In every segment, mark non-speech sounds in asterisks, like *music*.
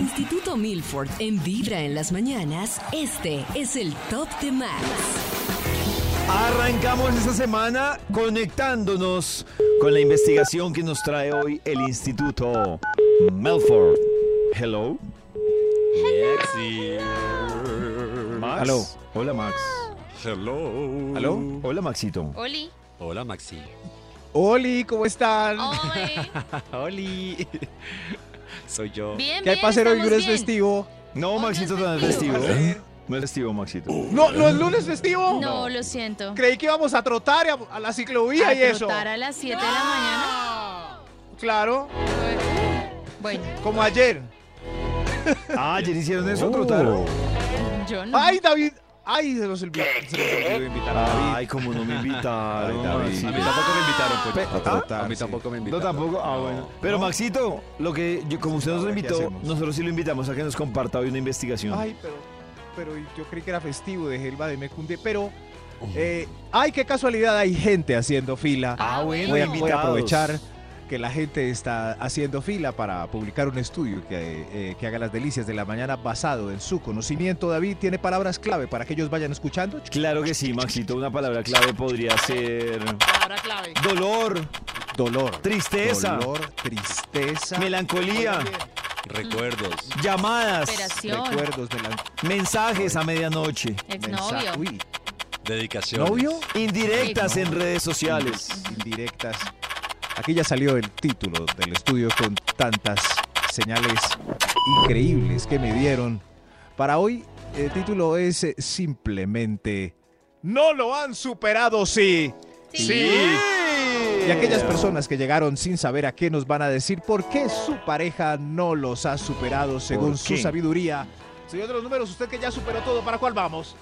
Instituto Milford en Vibra en las mañanas, este es el Top de Max. Arrancamos esta semana conectándonos con la investigación que nos trae hoy el Instituto Melford. Hello. Max. Aló. Hola Max. Hello. ¿Aló? Hola Maxito. Oli. Hola, Maxi. Oli, ¿cómo están? Oli. *laughs* Oli. Soy yo. Bien, ¿Qué hay bien, para hacer hoy lunes bien. festivo? No, Hoy Maxito no no es es festivo. festivo. No es festivo, Maxito. No, no es lunes festivo. No, lo siento. Creí que íbamos a trotar y a, a la ciclovía a y eso. trotar a las 7 de la mañana. Claro, Bueno, como ayer. Ah, ayer hicieron eso, trotaron. yo no. Ay, David. Ay, se los olvidó, se los olvidó invitar a David. Ay, como no me invitaron. Ay, David. A mí tampoco me invitaron, pues. Pe- a ¿Ah? trotar. A mí tampoco me No, invitaron. tampoco. Ah, bueno. Pero ¿No? Maxito, lo que yo- como usted nos ¿qué invitó, nosotros sí lo invitamos a que nos comparta hoy una investigación. Ay, pero, pero yo creí que era festivo de Gelba de Mecunde, pero... eh, ay, qué casualidad, hay gente haciendo fila. Ah, bueno, voy, a, voy a aprovechar que la gente está haciendo fila para publicar un estudio que, eh, que haga las delicias de la mañana basado en su conocimiento. David tiene palabras clave para que ellos vayan escuchando. Claro que sí, Maxito. Una palabra clave podría ser Palabra clave. dolor, Dolor, tristeza, dolor, tristeza, melancolía, Recuerdos. llamadas, Operación. recuerdos, melan- mensajes a medianoche, Exnovio. Dedicación. ¿Novio? indirectas en redes sociales. Indirectas. Aquí ya salió el título del estudio con tantas señales increíbles que me dieron. Para hoy, el título es eh, simplemente No lo han superado, sí. Sí. Y aquellas personas que llegaron sin saber a qué nos van a decir por qué su pareja no los ha superado según su sabiduría. Señor de los números, usted que ya superó todo, ¿para cuál vamos?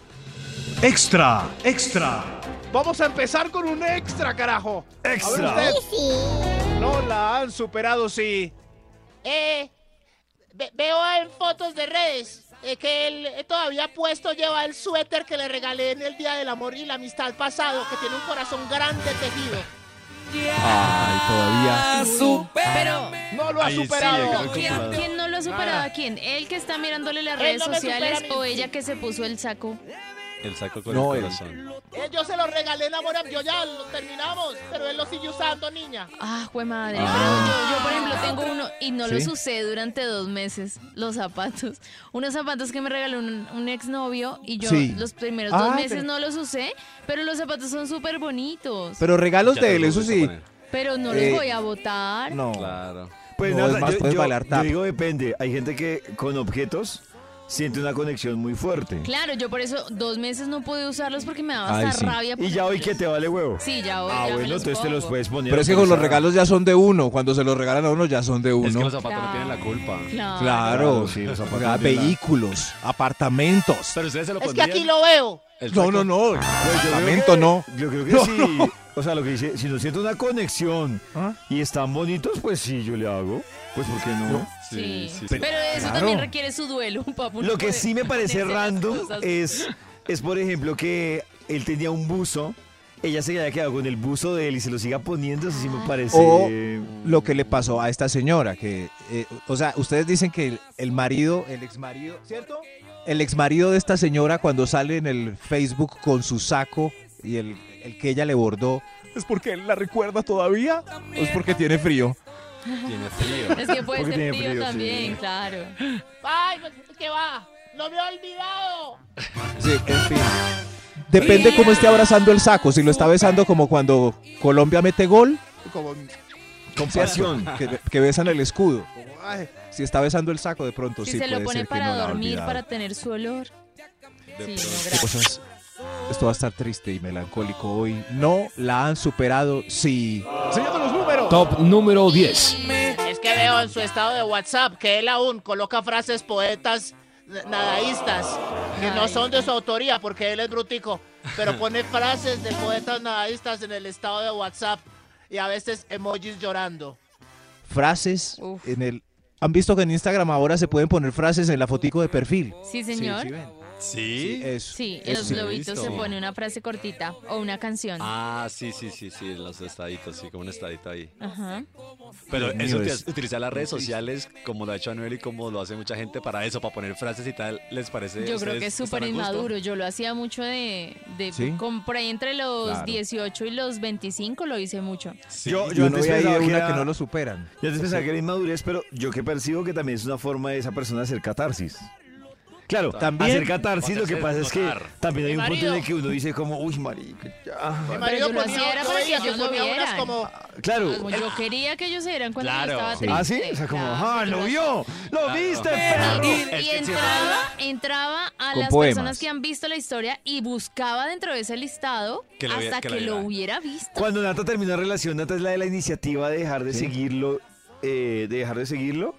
Extra, extra. Vamos a empezar con un extra, carajo. A ver Extra. No la han superado, sí. Eh, ve- veo en fotos de redes eh, que él eh, todavía puesto lleva el suéter que le regalé en el Día del Amor y la Amistad pasado, que tiene un corazón grande tejido. Ay, todavía. Pero, No lo ha Ahí superado. ¿quién, quién no lo ha superado a quién? ¿Él que está mirándole las Él redes no sociales supera o ella que se puso el saco? El saco con No, el él. corazón. Eh, yo se lo regalé en Amor, yo ya lo terminamos, pero él lo sigue usando, niña. Ah, jue madre. Ah. Pero yo, yo, por ejemplo, tengo uno y no ¿Sí? los usé durante dos meses, los zapatos. Unos zapatos que me regaló un, un exnovio y yo Sí. los primeros Ah, dos meses pero- no los usé, pero los zapatos son súper bonitos. Pero regalos Ya de él, eso sí. Pero no Eh, los voy a botar. No. Claro. Pues No, nada, es más, yo, puedes yo- bailar yo digo depende. Hay gente que con objetos siente una conexión muy fuerte. Claro, yo por eso dos meses no pude usarlos porque me daba Ay, hasta sí. rabia. Y ya hoy que te vale huevo. Sí, ya hoy. Ah, ya bueno, entonces te los puedes poner. Pero es que con los regalos ya son de uno. Cuando se los regalan a uno ya son de Es que uno. los zapatos no tienen la culpa. Claro. Claro. Claro, sí, los zapatos tienen la- Vehículos, apartamentos. Pero ustedes se lo Es que aquí lo veo. No, saco. no, no. Pues Apartamento que- no. Yo creo que No, sí. O sea, lo que dice, si no siento una conexión ¿Ah? y están bonitos, pues sí, yo le hago. Pues ¿por qué no? Sí, Sí, sí, pero sí. eso Claro. también requiere su duelo, papu. Lo que sí me parece random es, es, por ejemplo, que él tenía un buzo, ella se haya quedado con el buzo de él y se lo siga poniendo, eso sí me parece... O lo que le pasó a esta señora, que, eh, o sea, ustedes dicen que el, el marido, el ex marido, ¿cierto? El ex marido de esta señora cuando sale en el Facebook con su saco y el, el que ella le bordó, ¿es porque él la recuerda todavía? ¿O es porque tiene frío? Tiene frío. Es que puede Porque ser tiene frío, frío, también, sí. claro. Ay, pues, ¿qué va? No me he olvidado. Sí, en fin. Depende cómo esté abrazando el saco. Si lo está besando como cuando Colombia mete gol, como Con pasión. que, que besan el escudo. Si está besando el saco, de pronto Si sí se lo puede pone para no dormir, para tener su olor. Sí. Esto va a estar triste y melancólico hoy. No la han superado, sí. Señor de los. Top número 10. Es que veo en su estado de WhatsApp que él aún coloca frases poetas nadaístas que no son de su autoría porque él es brutico, pero pone frases de poetas nadaístas en el estado de WhatsApp y a veces emojis llorando. Frases Uf. en el... ¿Han visto que en Instagram ahora se pueden poner frases en la fotico de perfil? Sí, señor. Sí, sí, ven. ¿Sí? eso. Sí, en eso los sí. lo he globitos se pone una frase cortita o una canción. Ah, sí, sí, sí, sí, los estaditos, sí, como un estadito ahí. Ajá. Pero Dios eso es- utilizar las redes sociales, como lo ha hecho Anuel y como lo hace mucha gente para eso, para poner frases y tal, ¿les parece? Yo creo ¿Ustedes que es súper inmaduro. Yo lo hacía mucho de... de ¿Sí? Compré entre los Claro. 18 y los 25, lo hice mucho. Sí. Yo- Yo no antes había una que no lo superan. Yo antes pensaba que era inmadurez, pero yo que percibo que también es una forma de esa persona hacer catarsis. Claro, También. hacer catarsis lo que pasa es que también hay un punto en el que uno dice como, uy, marica, ya. Mi Pero marido yo lo ponía, hacía era yo para que ellos lo ponía unas vieran. como Claro. Como yo quería que ellos se dieran que yo estaba Sí. triste. ¿Ah, sí? O sea, como, Claro, ¡ah, lo vio! ¡Lo Claro. viste, perro! y Es que siempre- entraba, entraba a Con las poemas. personas que han visto la historia y buscaba dentro de ese listado Que lo hasta que que, lo lo viera. hubiera visto. Cuando Nata termina la relación, Nata es la de la iniciativa de dejar de Sí. seguirlo, eh, de dejar de seguirlo,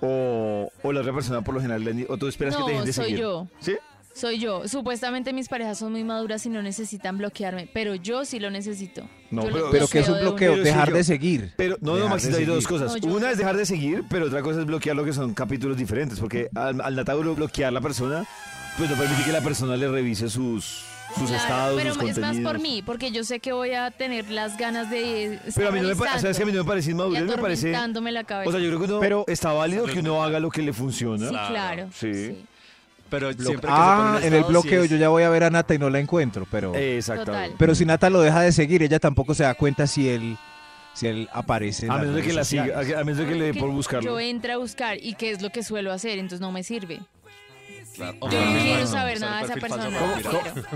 o, o la otra persona por lo general, o tú esperas que te dejen de soy seguir. yo. ¿Sí? Soy yo. Supuestamente mis parejas son muy maduras y no necesitan bloquearme, pero yo sí lo necesito. No, Yo pero- Pero que es un bloqueo de dejar de seguir. Pero no, no, Maxito, hay dos cosas. No, Una es dejar de seguir, pero otra cosa es bloquear lo que son capítulos diferentes, porque al, al bloquear la persona, pues no permite que la persona le revise sus, sus Claro, estados, pero sus es más por mí, porque yo sé que voy a tener las ganas de estar Pero a mí no me parece, ¿sabes que a mí no me parece inmadurez? Me parece... la cabeza. O sea, yo creo que uno Pero- está válido que uno haga lo que le funciona. sí, Claro. claro. Sí. Pero siempre ah, en el sí bloqueo es- yo ya voy a ver a Nata y no la encuentro, pero... Exactamente. Total. Pero si Nata lo deja de seguir, ella tampoco se da cuenta si él, si él aparece en A menos de que redes la siga, sociales. a menos de que le dé por buscarlo. Yo entre a buscar y qué es lo que suelo hacer, entonces no me sirve. Claro. Yo no quiero saber nada de esa persona.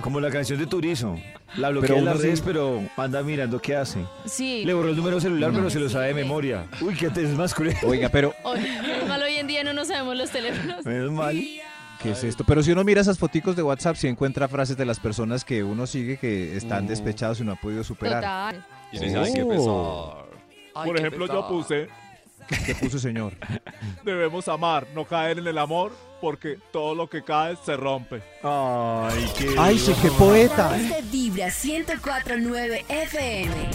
Como la canción de Turizo. La bloquea Pero en las sí- redes, pero anda mirando qué hace. Sí. Le borró el número celular, No pero me se lo sabe de memoria. Uy, qué te es más cruel. Oiga, pero menos mal hoy en día no nos sabemos los teléfonos. Menos mal. ¿qué es esto? Pero si uno mira esas foticos de WhatsApp, si encuentra frases de las personas que uno sigue que están Uh. despechados y no ha podido superar. Total. Oh. pesar. Por ejemplo, yo puse, ¿Qué puso señor? *laughs* debemos amar, no caer en el amor, porque todo lo que cae se rompe. Ay, qué. ¡Ay, sí, qué poeta! de Vibra 104.9 FM.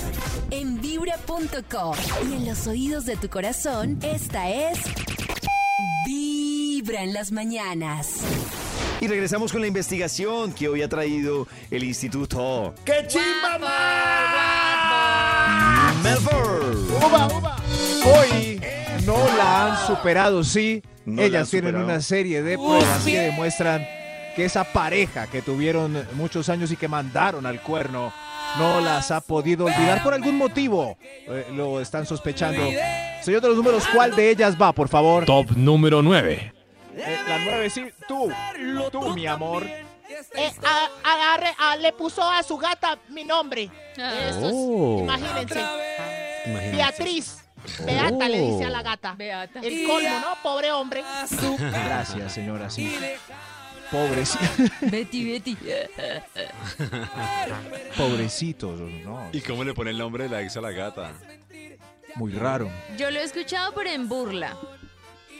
En vibra.com. Y en los oídos de tu corazón, esta es... Vibra en las mañanas. Y regresamos con la investigación que hoy ha traído el Instituto ¡Qué chimba, Melbourne. ¡Uva, uva! Hoy no la han superado, sí. No Ellas tienen superado. una serie de pruebas que demuestran que esa pareja que tuvieron muchos años y que mandaron al cuerno no las ha podido olvidar por algún motivo. Eh, lo están sospechando. Señor de los números, ¿cuál de ellas va, por favor? Top número 9. Eh, la nueve, sí, tú, tú, mi amor. Eh, a- agarre, a- le puso a su gata mi nombre. Ah. Eso es- Oh. imagínense. Imagínense. Beatriz. Beata le dice a la gata. Beata. El colmo, ¿no? Pobre hombre. *laughs* Gracias, señora, sí. Pobres, Betty, Betty. *laughs* pobrecitos, no, ¿Y cómo le pone el nombre de la ex a la gata? muy raro. Yo lo he escuchado, pero en burla.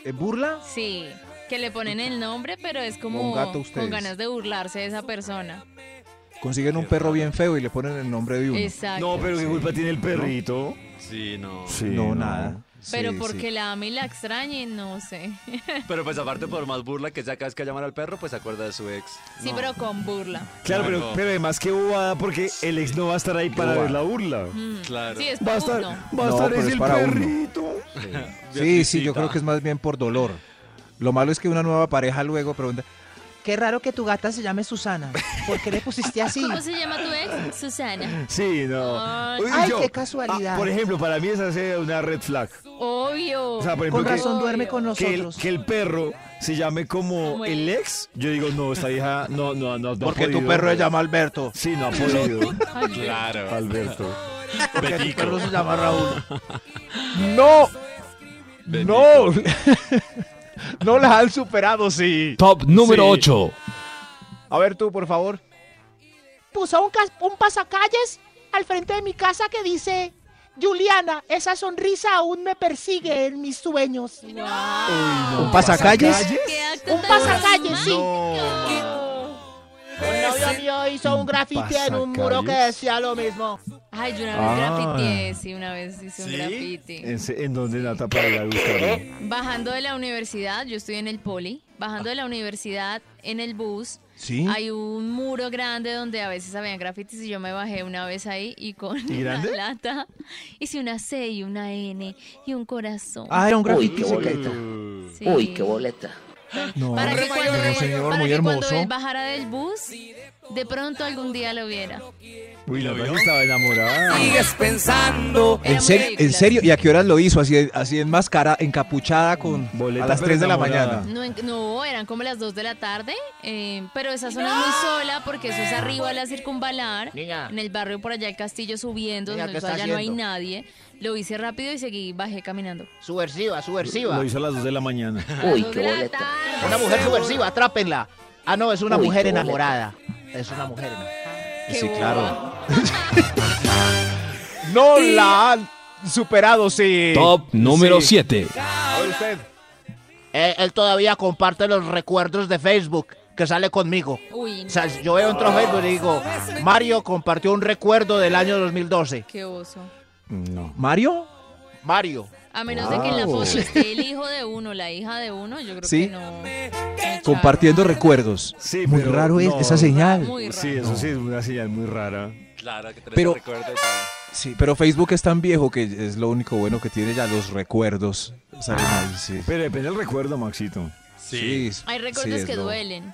¿En burla? Sí. Que le ponen el nombre, pero es como Con gato con ganas de burlarse de esa persona. Consiguen un perro bien feo y le ponen el nombre de uno. Exacto. No, pero qué culpa tiene el perrito. Sí, no. Sí, no, nada. Pero Sí, porque sí. la ama y la extrañe, no sé. *laughs* Pero pues aparte por más burla que sea cada vez que llaman al perro, pues se acuerda de su ex. Sí, No. pero con burla. Claro, pero, Claro. pero además que bobada porque el ex no va a estar ahí para ver la burla. Mm. Claro. Sí, es Va a estar, uno. va a No, estar pero es es el para uno. perrito. Sí, *laughs* sí, yo creo que es más bien por dolor. Lo malo es que una nueva pareja luego pregunta, Qué raro que tu gata se llame Susana. ¿Por qué le pusiste así? ¿Cómo se llama tu ex? Susana. Sí, no. Ay. Uy, Ay, yo- qué casualidad. ah, por ejemplo, para mí esa es una red flag. Obvio. O sea, por ejemplo, Con que, razón duerme con que el, nosotros. que el perro se llame como Como el el- ex. Yo digo, no, esta hija no, no, no, no ha porque tu perro se llama Alberto. Sí, no ha podido. *laughs* Claro. Alberto. Porque tu perro se llama Raúl. *laughs* ¡No! ¡No! *laughs* no las han superado, sí. Top número Sí. 8. A ver tú, por favor. Puso un, un pasacalles al frente de mi casa que dice: Juliana, esa sonrisa aún me persigue en mis sueños. ¿Un pasacalles? ¿Qué acto Un tan pasacalle, sí. No. Novio mío hizo un graffiti en un muro que decía lo mismo. Ay, yo una vez Ah. grafiteé, sí, una vez hice un ¿Sí? graffiti. ¿En, en dónde Nata para ir a buscarlo? Bajando de la universidad, yo estoy en el poli, bajando de la universidad en el bus, Sí. hay un muro grande donde a veces habían grafitis y yo me bajé una vez ahí y con ¿Y una lata hice una C y una N y un corazón. Ah, era un Uy, graffiti qué boleta. Sí. Uy, qué boleta. No, Para que cuando, no, señor, para muy que cuando hermoso. él bajara del bus, de pronto algún día lo viera. Uy, la verdad estaba enamorada. pensando. Era ¿En serio? ¿Y a qué horas lo hizo? Así, así en máscara, encapuchada con Boleta, a las pero 3 de la mañana. No, en- no, eran como las 2 de la tarde, eh, pero esa zona es muy sola porque eso es arriba de la circunvalar, Niña. en el barrio por allá el castillo subiendo, Niña, donde ¿qué allá no hay nadie. Lo hice rápido y seguí, bajé caminando. Subversiva, subversiva. Lo hizo a las 2 de la mañana. *laughs* Uy, qué boleta. Una mujer subversiva, atrápenla. Ah, no, es una Uy, mujer boleta. enamorada. Es una mujer enamorada. Sí, boba. claro. *laughs* No la han superado, sí. Top número Sí. 7. A ver usted. Eh, él todavía comparte los recuerdos de Facebook que sale conmigo. Uy, O sea, yo veo a Facebook y digo, Mario compartió un recuerdo del año 2012. qué oso. No. ¿Mario? Mario. A menos de que en la foto esté el hijo de uno, la hija de uno, yo creo Sí. que no. Compartiendo recuerdos. Sí, Muy raro es no. esa señal. Muy raro. Sí, eso sí es una señal muy rara. Claro, que Pero-. Sí, pero Facebook es tan viejo que es lo único bueno que tiene ya los recuerdos. Ahí, sí. Pero depende del recuerdo, Maxito. Sí, Hay recuerdos que lo- duelen.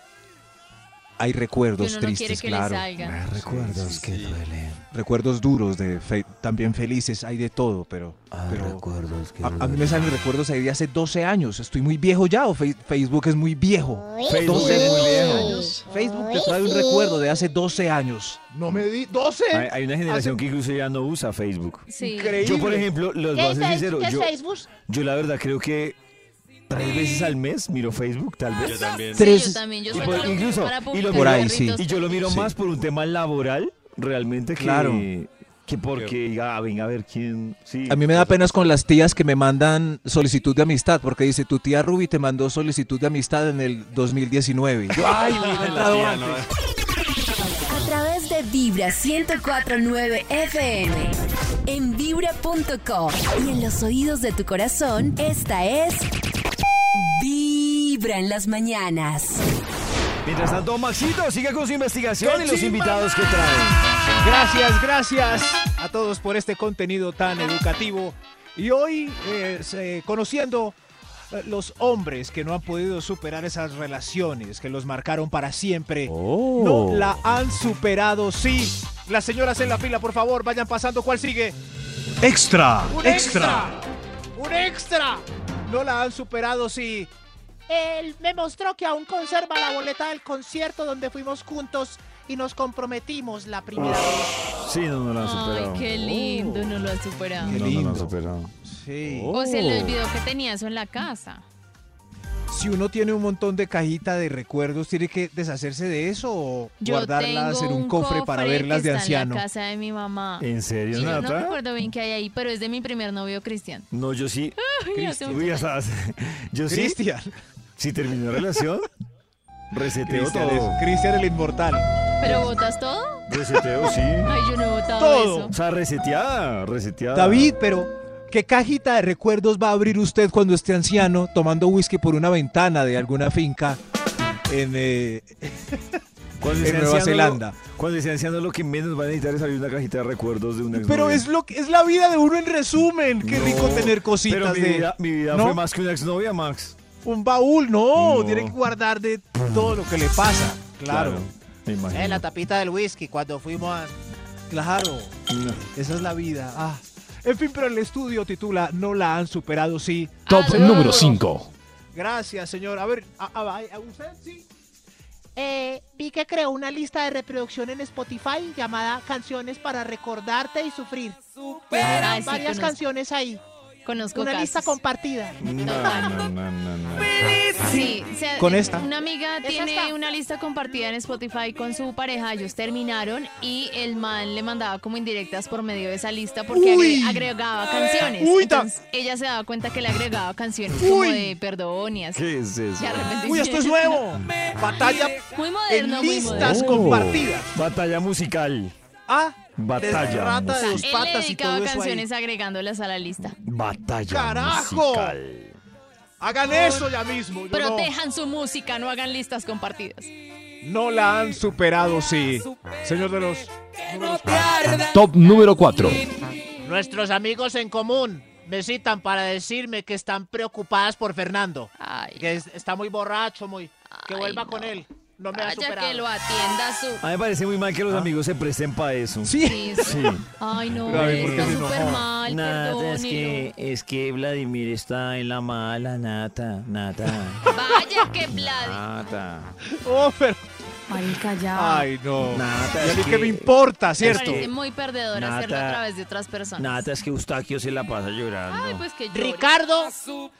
Hay Que recuerdos uno tristes, que claro. le salgan. recuerdos que duelen. Recuerdos duros, de fe- también felices, hay de todo, pero... pero recuerdos que a, a mí me salen recuerdos ahí de hace 12 años. Estoy muy viejo ya o Fe- Facebook es muy viejo. Facebook 12 es muy viejo. años. Facebook te trae un recuerdo de hace 12 años. No me di 12. Hay, hay una generación que incluso ya no usa Facebook. Sí. Increíble. Yo, por ejemplo, los voy a ser sincero, ¿Qué es yo, Facebook? yo la verdad creo que tres veces al mes miro Facebook, tal Yo vez. también. Sí, Tres- yo también. Yo y por- incluso- para y lo Por ahí, sí. Y yo lo miro Sí. más por un tema laboral, realmente, que, Claro. que porque diga, ah, venga a ver quién. Sí. A mí me da penas con las tías que me mandan solicitud de amistad, porque dice, tu tía Ruby te mandó solicitud de amistad en el 2019. Y yo, ay, entrado antes. A través de Vibra 1049 FM. En vibra.com. Y en los oídos de tu corazón, esta es. Vibra en las mañanas. Mientras tanto, Maxito sigue con su investigación y los invitados que trae. Gracias, gracias a todos por este contenido tan educativo. Y hoy, eh, conociendo eh, los hombres que no han podido superar esas relaciones que los marcaron para siempre, no la han superado, sí. Las señoras en la fila, por favor, vayan pasando. ¿Cuál sigue? Extra, ¡Un extra. ¡Un extra! No la han superado, sí. Él me mostró que aún conserva la boleta del concierto donde fuimos juntos y nos comprometimos la primera vez. Sí, no, no lo han Ay, superado. qué lindo, no lo ha superado. Qué No, no lo han lindo. superado. Sí. O se le olvidó que tenía eso en la casa. Si uno tiene un montón de cajita de recuerdos, ¿tiene que deshacerse de eso o Yo guardarlas en un cofre para verlas que de está anciano? En la casa de mi mamá. ¿En serio, yo no Nata? recuerdo bien qué hay ahí, pero es de mi primer novio Cristian. No, yo sí. *laughs* Uy, ya sabes. *laughs* Yo sí. Cristian. Si terminó relación, *laughs* reseteo Cristian todo. Cristian el inmortal. ¿Pero votas todo? Reseteo, sí. Ay, yo no he votado Todo. eso. O sea, reseteada, reseteada. David, pero ¿qué cajita de recuerdos va a abrir usted cuando esté anciano tomando whisky por una ventana de alguna finca en, eh, *laughs* en Nueva Zelanda? Cuando sea anciano, lo que menos va a necesitar es abrir una cajita de recuerdos de un ex Pero es lo que es la vida de uno en resumen. Qué No, rico tener Pero cositas mi de vida, mi vida ¿No? fue más que una exnovia, Max. un baúl. No, No. tiene que guardar de todo lo que le pasa. Claro, Me imagino. Eh, la tapita del whisky cuando fuimos a... claro. No. Esa es la vida. Ah. En fin, pero el estudio titula No la han superado, sí. Top Ah, número no. 5. Gracias, señor. A ver, a, a- a- usted sí. Eh, vi que creó una lista de reproducción en Spotify llamada Canciones para recordarte y sufrir. Ay, sí, Varias canciones ahí. Conozco Una lista compartida. No, no, no, no, no. Sí, o sea, Con esta. Una amiga tiene una lista compartida en Spotify con su pareja, ellos terminaron y el man le mandaba como indirectas por medio de esa lista porque agre- agregaba canciones. Uy, Entonces ella se daba cuenta que le agregaba canciones como de perdón y así. ¿Qué es eso? Uy, esto es nuevo. *laughs* Batalla Muy en moderno, muy listas moderno. compartidas. Batalla musical. Ah, Batalla de musical. dos Él le patas y todo eso ahí. canciones agregándolas a la lista. Batalla ¡Carajo! musical. Hagan eso ya mismo. yo no. Protejan su música, no hagan listas compartidas. No la han superado, sí. Señor de los. Top número 4. Nuestros amigos en común me citan para decirme que están preocupadas por Fernando. Ay, Que es- está muy borracho, muy. Que Ay, vuelva no. con él. No me ha vaya superado. que lo atienda su... A mí me parece muy mal que los amigos se presten para eso. Sí. Sí. Ay, no, Pero a ver, ¿por qué está se súper mal, Nata, es que, perdónelo. es que Vladimir está en la mala, Nata, Nata, Vaya que Vladi. Nata. Oh, pero. Marica, ya. Ay, no. Nata, ¿Y a es mí que- qué me importa, Me cierto? parece muy perdedor Nata. hacerlo a través de otras personas. Nata, es que Eustaquio se la pasa llorando. Ay, pues que llore. Ricardo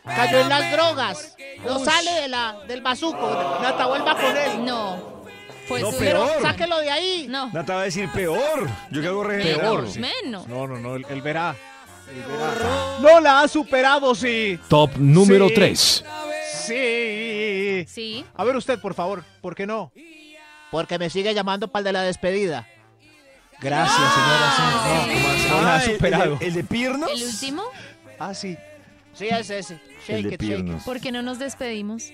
cayó en las drogas. No sale de la, del bazuco. Nata, vuelva con él. No. Fue No, peor. error. Sáquelo de ahí. No. Nata va a decir peor. Yo que hago re Peor, Menos, sí. menos. No, no, no, él, él verá. Él verá. No la ha superado, sí. Top número Sí. 3. Sí. Sí. A ver usted, por favor, ¿por qué no? Porque me sigue llamando para el de la despedida. Gracias, señora. sí. No, ¿cómo así? Ah, el- superado. El, de- el de Pirnos. ¿El último? Ah, sí. Sí, es ese. El Shake de it, shake. ¿Por qué no nos despedimos?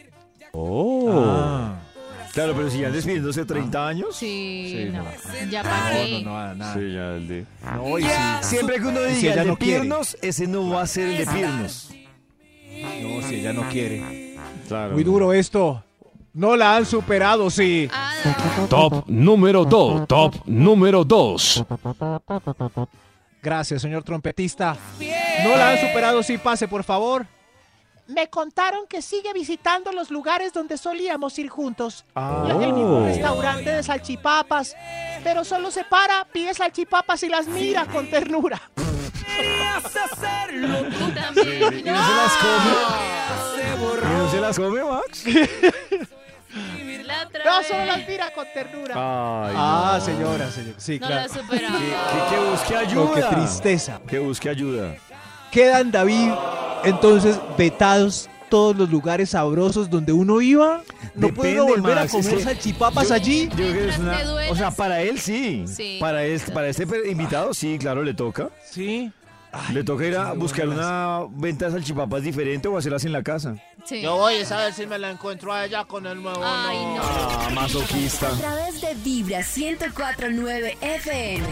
Ah. Claro, pero si ya despidiéndose 30 años. Sí, Sí, no. no. Ya para No, qué. no, nada, nada. Sí, ya el de. No, y sí. Siempre que uno si diga ella el de no quiere. Pirnos, ese no va a ser el de Pirnos. No, si ella no quiere. Claro. Muy duro esto. No la han superado, sí. Ah, Top número 2. Top número 2. Gracias, señor trompetista. No la han superado, sí. Pase, por favor. Me contaron que sigue visitando los lugares donde solíamos ir juntos. Ah. El mismo restaurante de salchipapas. Pero solo se para, pide salchipapas y las mira con ternura. tú *laughs* también. ¿Y no se las come? ¿Y no se las come, Max? *laughs* No, solo las mira con ternura. Ay, Ah, no. señora, señor. Sí, No la claro. Que, que- que busque No, ayuda. qué tristeza. Que busque ayuda. Quedan, David, entonces vetados todos los lugares sabrosos donde uno iba. No puede volver a comer que salchipapas allí. Yo creo que es Te una. duele. O sea, para él sí. Sí. Para este, para este invitado sí, claro, le toca. Sí. Le toca ir a buscar una venta de salchipapas diferente o hacerlas en la casa. Sí. Yo voy a ver si me la encuentro a ella con el nuevo. Ay, no. Ah, masoquista. A través de Vibra 1049 FM.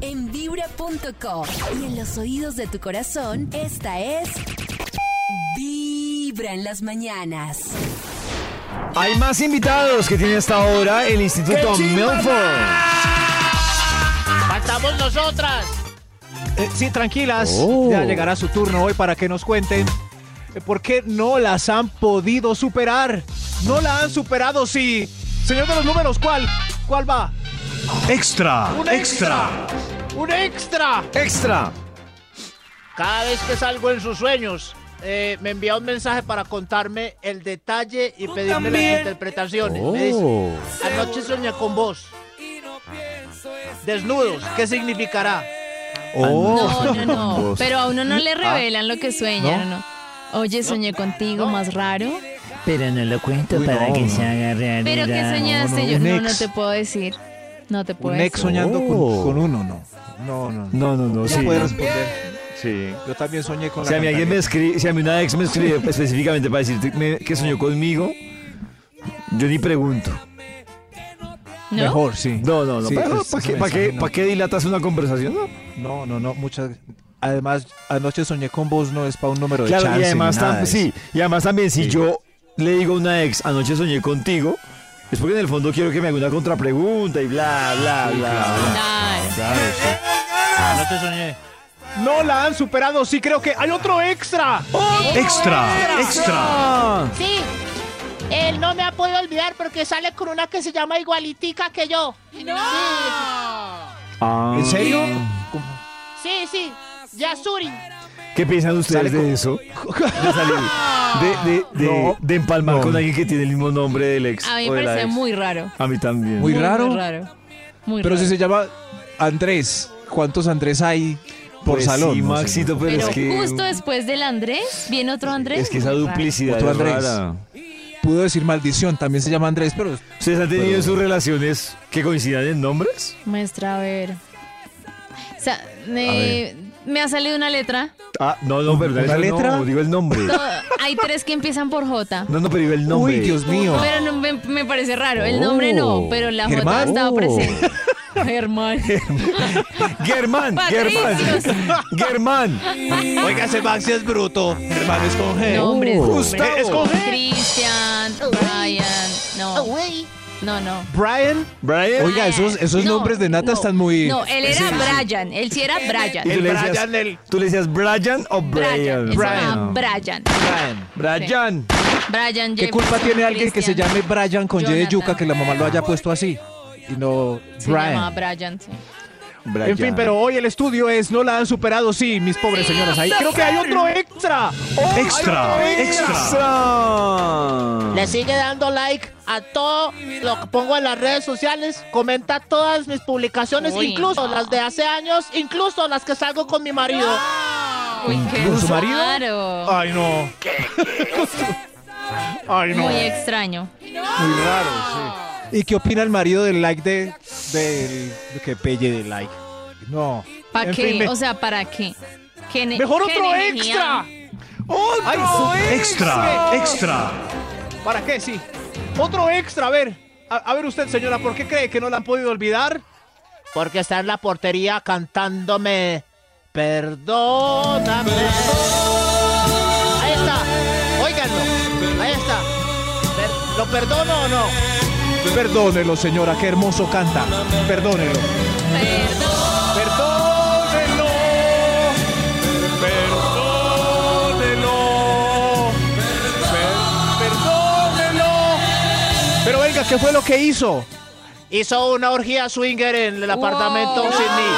En vibra.com. Y en los oídos de tu corazón, esta es. Vibra en las mañanas. Hay más invitados que tiene hasta ahora el Instituto Milford. Faltamos nosotras. Eh, sí, tranquilas. Oh. Ya llegará su turno hoy para que nos cuenten eh, por qué no las han podido superar. No la han superado, sí. Señor de los números, ¿cuál? ¿Cuál va? Extra, ¡Un extra. ¡Un extra! Extra. Cada vez que salgo en sus sueños, eh, me envía un mensaje para contarme el detalle y pedirme las interpretaciones. Me dice, anoche soñé con vos. Desnudos, ¿qué significará? Oh. No, no, no. *laughs* Pero a uno no Ah. le revelan lo que sueña, ¿no? Oye, soñé contigo, más raro. Pero no lo cuento Uy, para no, que no. se haga realidad. ¿Pero qué soñaste? no, Yo no, no ex. te puedo decir. No te puedo Un ex decir. soñando con, Oh. con uno, no. No, no. No, no, no, No sí. puede responder. Sí. Yo también soñé con Si la a mí alguien me escribe, si a mí una ex me escribe *laughs* específicamente para decirte que soñó conmigo, yo ni pregunto. ¿No? Mejor, sí. No, no, no. Sí, ¿Para, pues, qué, para mensaje qué- no. para qué dilatas una conversación? No. No, no, no. Muchas. Además, anoche soñé con vos, no es para un número de Claro, chance y además, ni nada tam- de sí, y además también si Sí. yo le digo a una ex, anoche soñé contigo, es porque en el fondo quiero que me haga una contrapregunta y bla, bla, bla. bla. Claro. Anoche soñé. No la han superado, sí creo que hay otro extra. Extra, extra. Sí. Él no me ha podido olvidar porque sale con una que se llama igualitica que yo. ¡No! Ah. ¿En serio? Sí, sí. Yasuri. ¿Qué piensan ustedes de eso? *laughs* De salir, de, de, de, No. de empalmar No. con alguien que tiene el mismo nombre del ex. A mí me parece muy raro. A mí también. Muy raro. Muy raro. Muy Pero raro. si se llama Andrés, ¿cuántos Andrés hay por Pues salón? Sí, No sé. Maxito, pero, Pero es que. justo después del Andrés, viene otro Andrés. Es que esa duplicidad Otro es Andrés. rara. Pudo decir maldición, también se llama Andrés, pero ¿Ustedes han tenido Pero- en sus relaciones que coincidan en nombres? Muestra, a ver. O sea, me, me ha salido una letra. Ah, no, no, pero ¿Una letra? No, digo el nombre. To- hay tres que empiezan por J. No, no, pero digo el nombre. Uy, Dios mío. Pero no, me, me parece raro. El nombre no, Oh. pero la J ha estado Oh. presente. *laughs* Germán. Germán, Germán. Germán. Oiga, ese Maxi es bruto. Hermano, es con G. Nombres. Gustavo. Es con G. Cristian, Brian. No, no, no. Brian. Brian. Oiga, esos, esos No, nombres de nata no. están muy. No, él era Brian. Él sí era Brian. ¿Y tú, le decías, Brian, el- ¿Tú le decías Brian o Brian. Brian? Él se llamaba Brian. Brian. Brian. Brian ¿Qué culpa tiene alguien que se llame Brian con Y de Jonathan. yuca que la mamá lo haya puesto así? Y no Se Brian. Brian, sí. Brian. En fin, pero hoy el estudio es no la han superado, sí, mis pobres señoras. Ahí creo que hay otro extra. Extra, extra. Le sigue dando like a todo lo que pongo en las redes sociales. Comenta todas mis publicaciones, Uy, incluso no. las de hace años, incluso las que salgo con mi marido. Uy, qué ¿Con su marido? raro. Ay, no. *laughs* Ay, no. Muy extraño. Muy raro, sí. ¿Y qué opina el marido del like de. del. de que pelle de like? No. ¿Para qué? fin, me- O sea, ¿para qué? ¿Qué Mejor qué otro energía? extra. ¡Otro extra, extra. ¿Para qué? Sí. Otro extra, a ver. A, a ver usted, señora, ¿por qué cree que no la han podido olvidar? Porque está en la portería cantándome. Perdóname. Ahí está. Óiganlo. Ahí está. ¿Lo perdono o no? Perdónelo, señora, qué hermoso canta. Perdónelo. Perdón. Perdónelo. Perdónelo. Per- Perdónelo. Pero venga, ¿qué fue lo que hizo? Hizo una orgía swinger en el apartamento Wow. sin mí.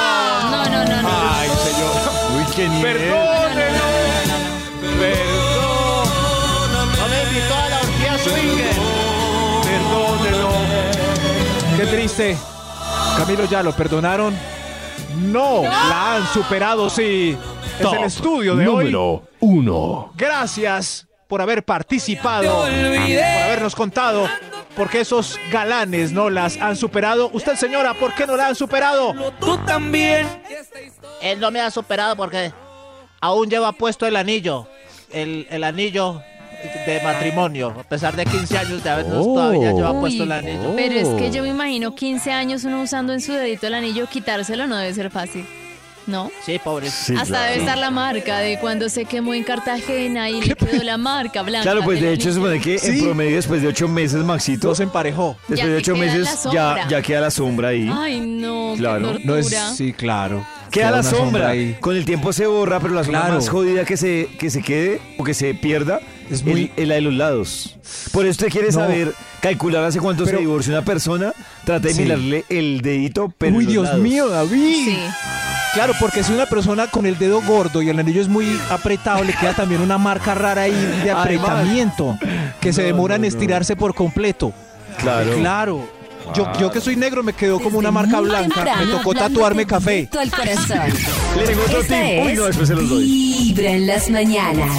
No, no, no, no. Ay, señor. Uy, qué nivel. Perdónelo. Perdón. Triste. Camilo, ¿ya lo perdonaron? No, la han superado, sí. Es el estudio de hoy. Número 1. Gracias por haber participado, por habernos contado por qué esos galanes no las han superado. Usted, señora, ¿por qué no la han superado? Tú también. Él no me ha superado porque aún lleva puesto el anillo. El, el anillo de matrimonio. A pesar de 15 años de habernos Oh. todavía lleva Uy, puesto el anillo. Pero es que yo me imagino 15 años uno usando en su dedito el anillo, quitárselo no debe ser fácil. ¿No? Sí, pobre. Sí, Hasta claro. debe estar la marca de cuando se quemó en Cartagena y le quedó la marca blanca. Claro, pues de hecho se supone que en promedio después de ocho meses, Maxito, No se emparejó. después Ya de ocho meses ya, ya queda la sombra ahí. Ay, no, Claro. qué. No es. Sí, claro. Queda la sombra. ahí. Con el tiempo se borra, pero la sombra Claro. más jodida que se, que se quede o que se pierda Es muy- el- la de los lados. Por eso usted quiere No. saber, calcular hace cuánto Pero- se divorcia una persona, trata de Sí. mirarle el dedito, pero Uy, Dios lados. mío, David. Sí. Claro, porque si una persona con el dedo gordo y el anillo es muy apretado, le queda también una marca rara ahí de apretamiento que se No, demora en no, estirarse por completo. Claro. Claro. Yo, yo que soy negro me quedó como una marca blanca. Me tocó tatuarme café. directo al corazón. Le tengo otro tip. Uy, no, después se los doy. Vibra en las mañanas.